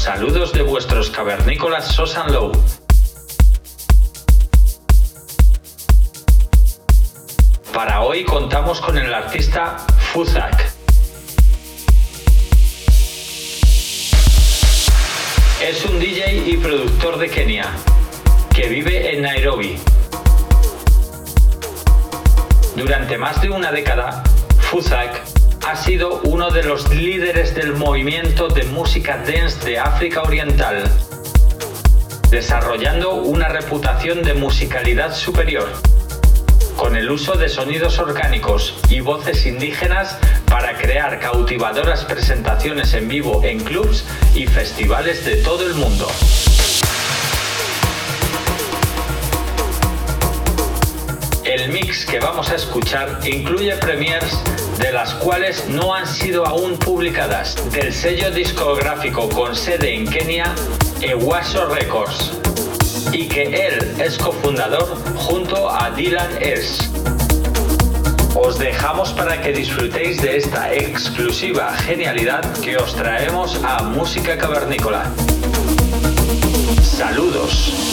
Saludos de vuestros cavernícolas Sosan Low. Para hoy contamos con el artista Fuzak. Es un DJ y productor de Kenia, que vive en Nairobi. Durante más de una década, Fuzak ha sido uno de los líderes del movimiento de música dance de África Oriental, desarrollando una reputación de musicalidad superior con el uso de sonidos orgánicos y voces indígenas para crear cautivadoras presentaciones en vivo en clubs y festivales de todo el mundo. El mix que vamos a escuchar incluye premiers de las cuales no han sido aún publicadas del sello discográfico con sede en Kenia, Ewaso Records y que él es cofundador junto a Dylan S. Os dejamos para que disfrutéis de esta exclusiva genialidad que os traemos a Música Cavernícola. Saludos.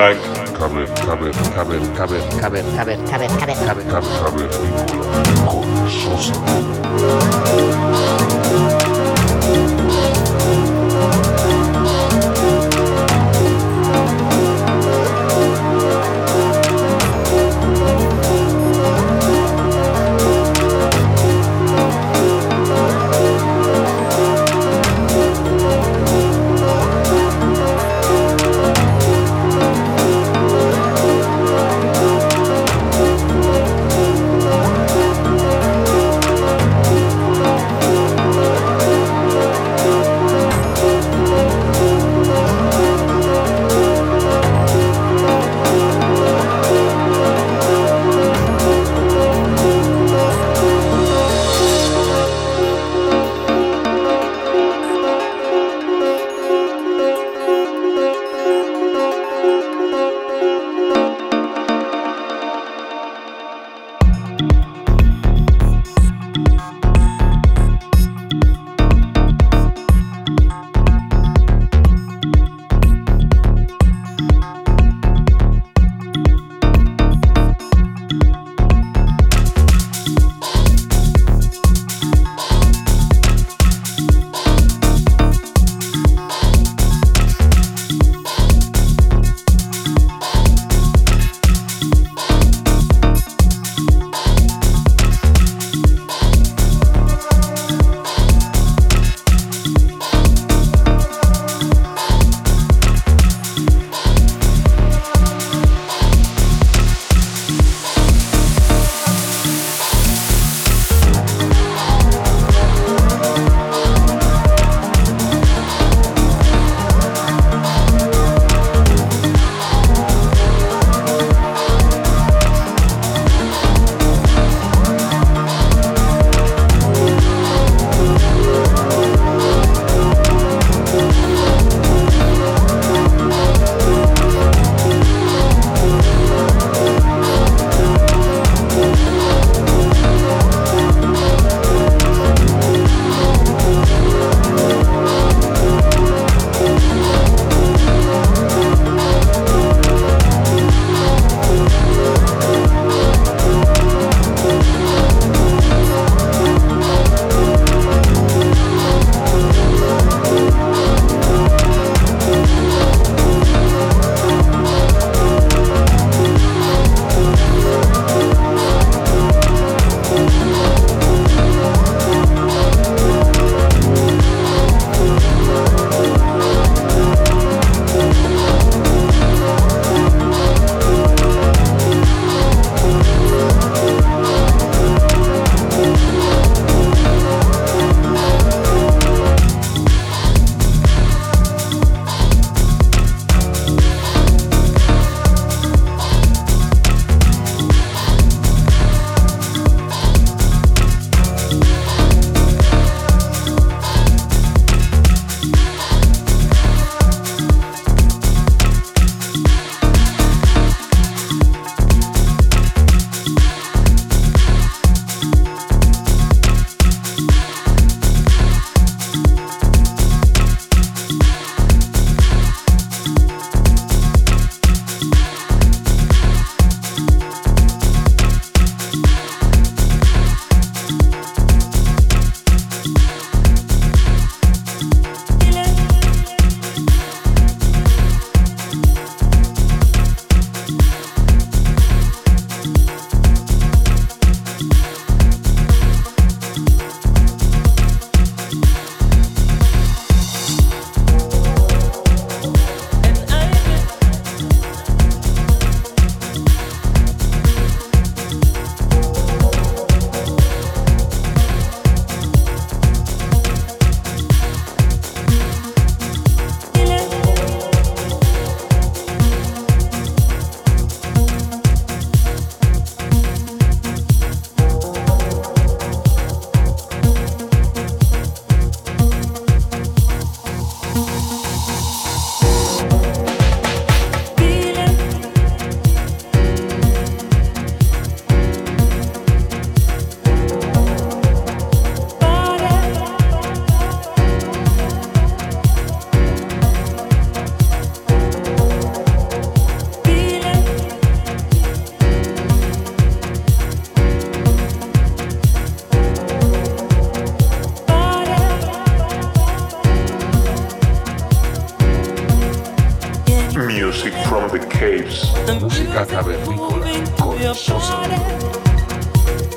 Track. Caber, caber, caber, caber, Caber, caber, caber, caber. caber. Con Sosa. Caber,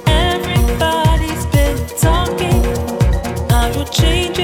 Everybody's been talking. I will change it.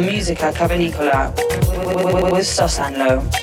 on Musica Cavalicola with, with, with, with Sosanlo.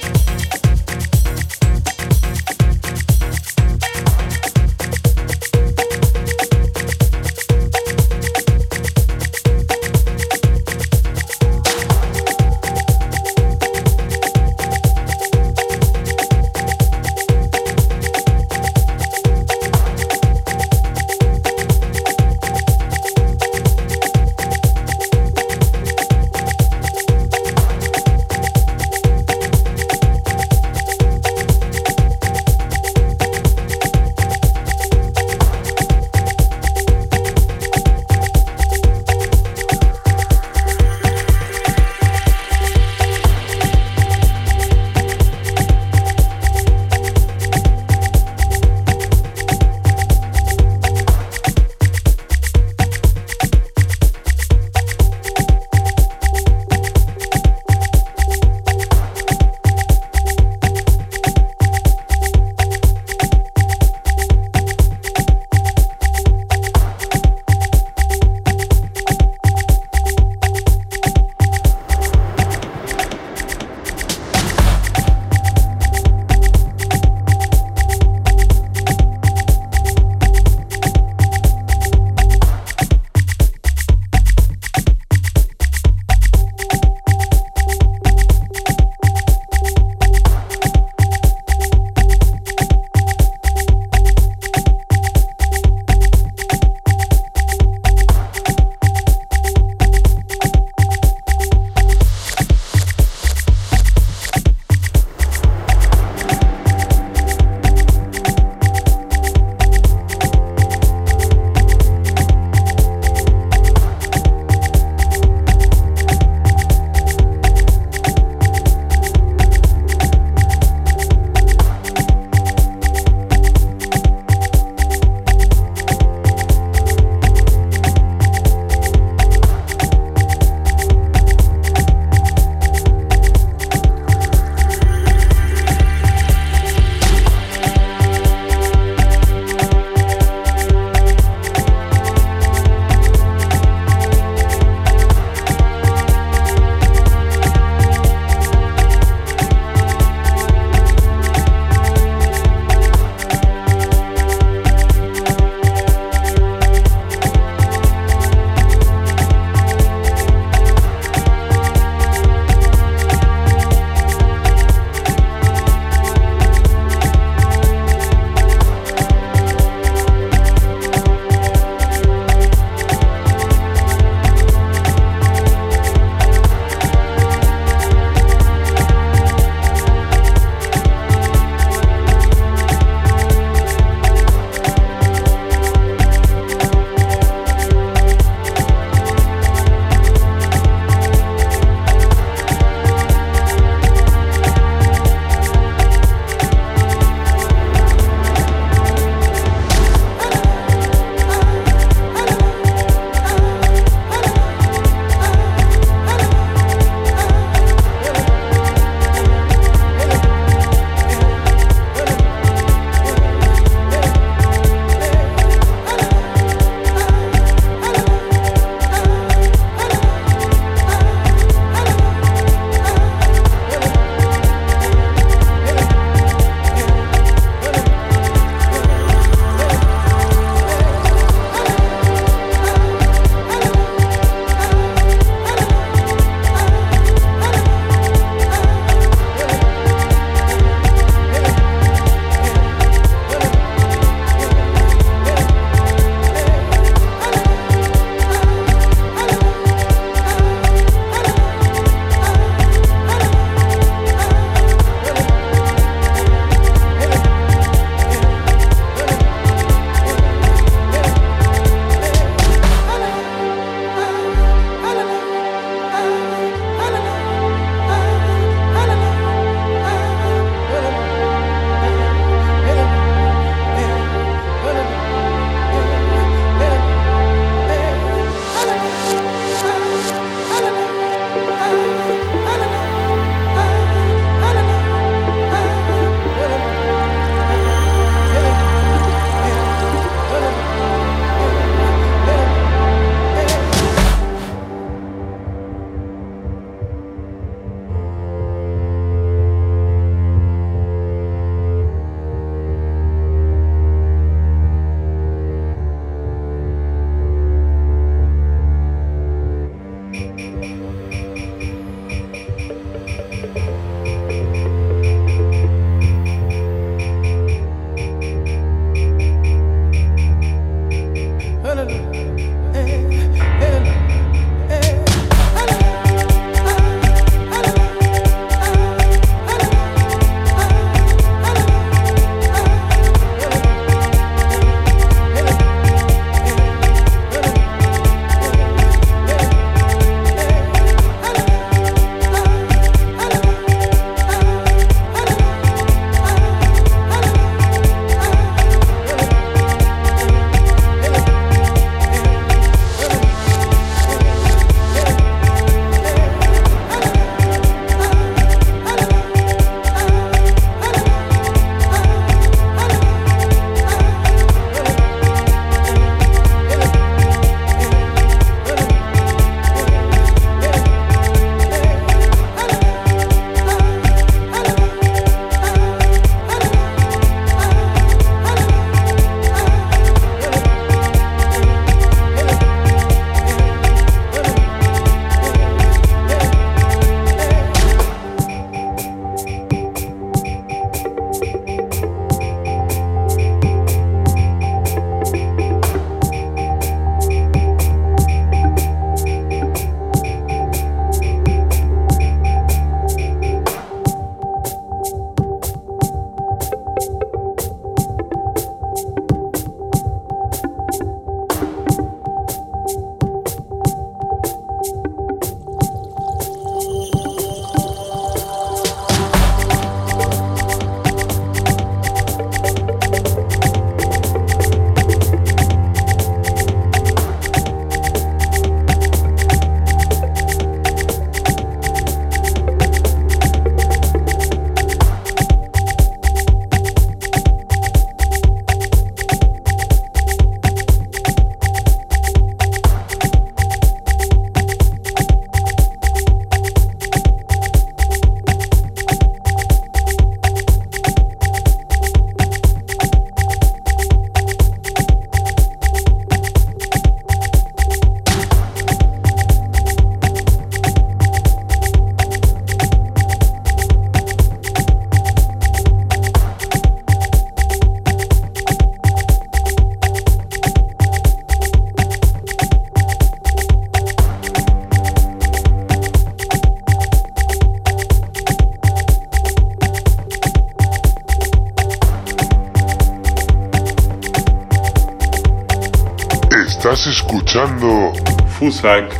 Bundeswehr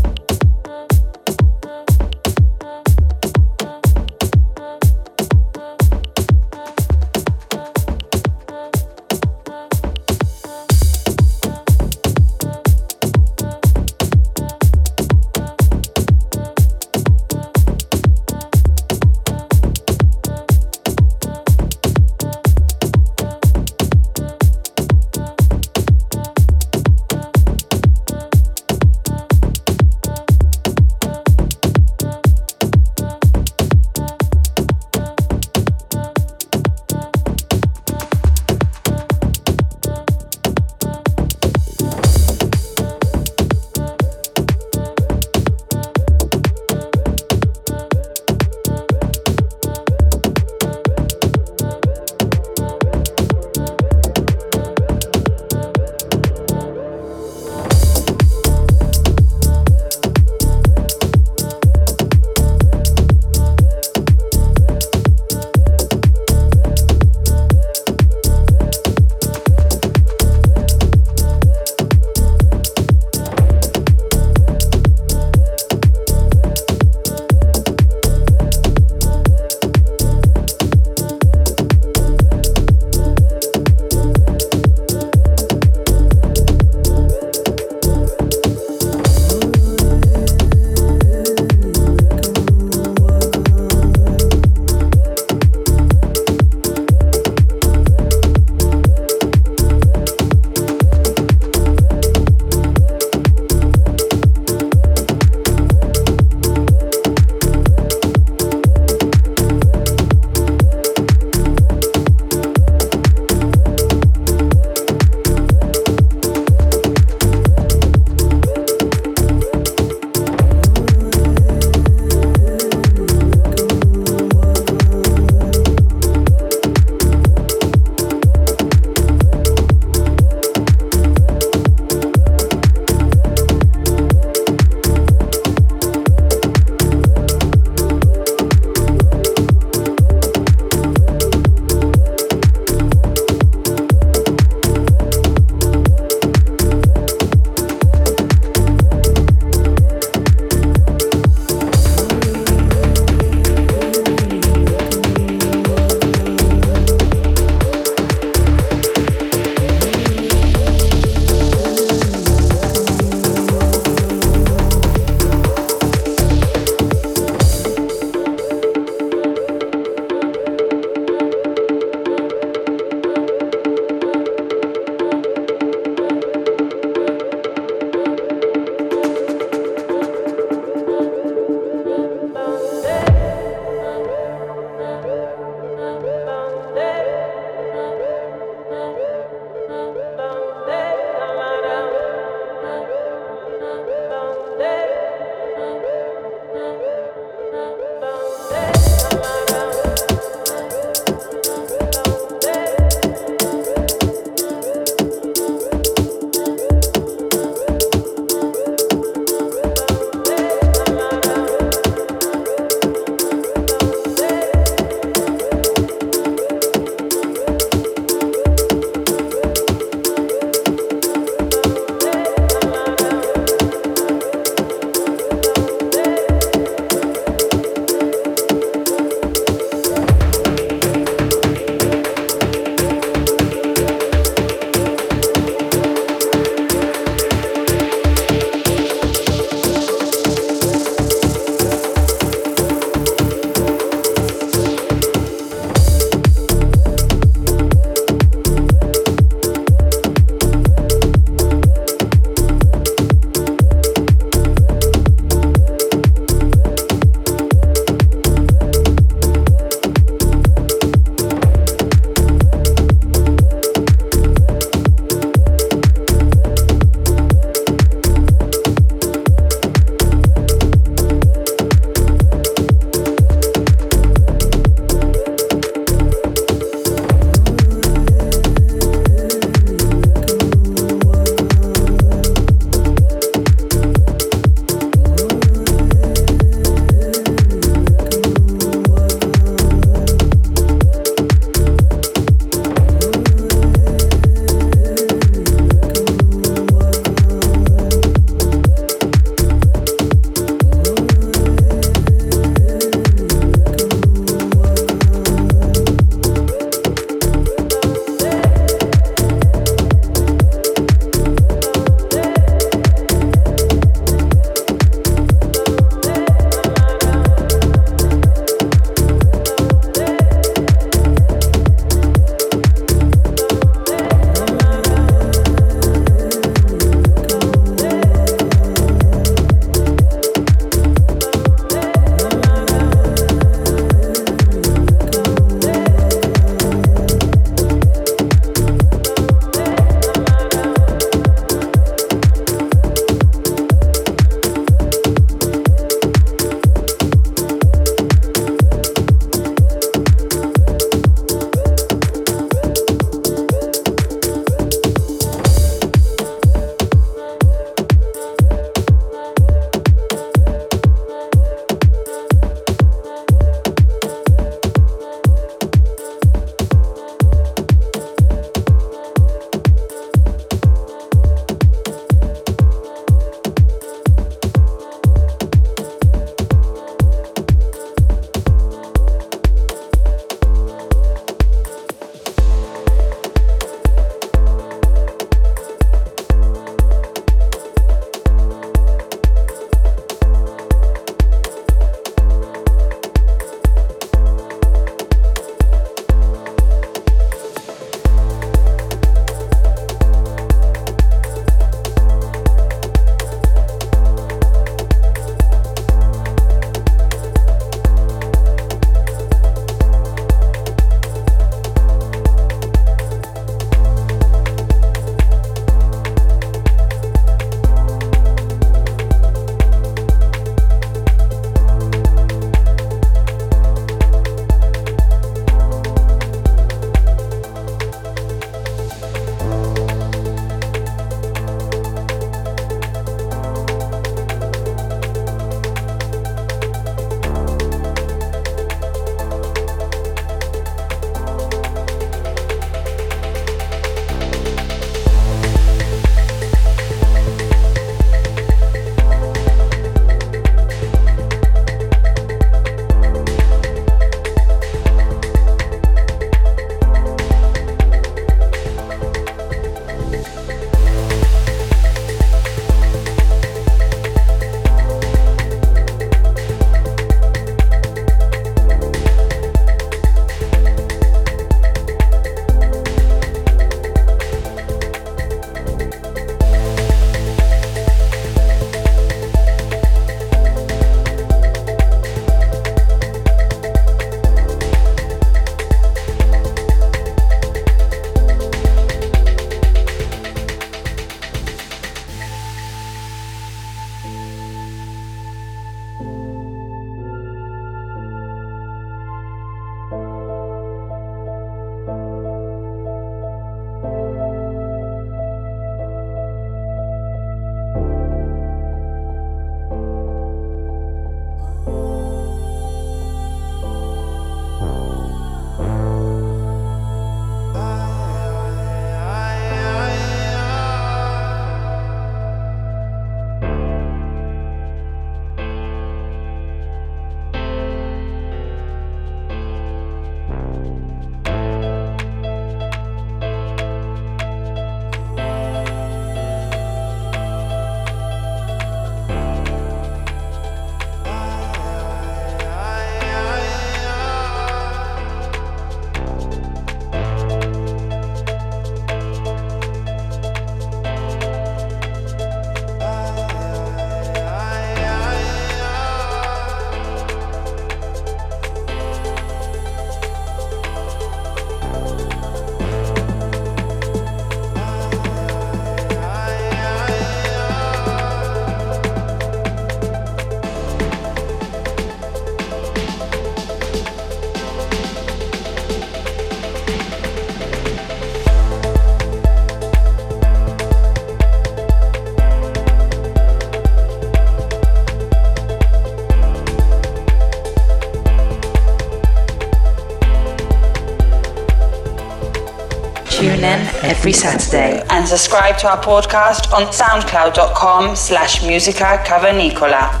every Saturday and subscribe to our podcast on soundcloud.com slash musica cavernicola.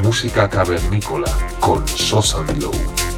Música cavernícola con Sosa Low.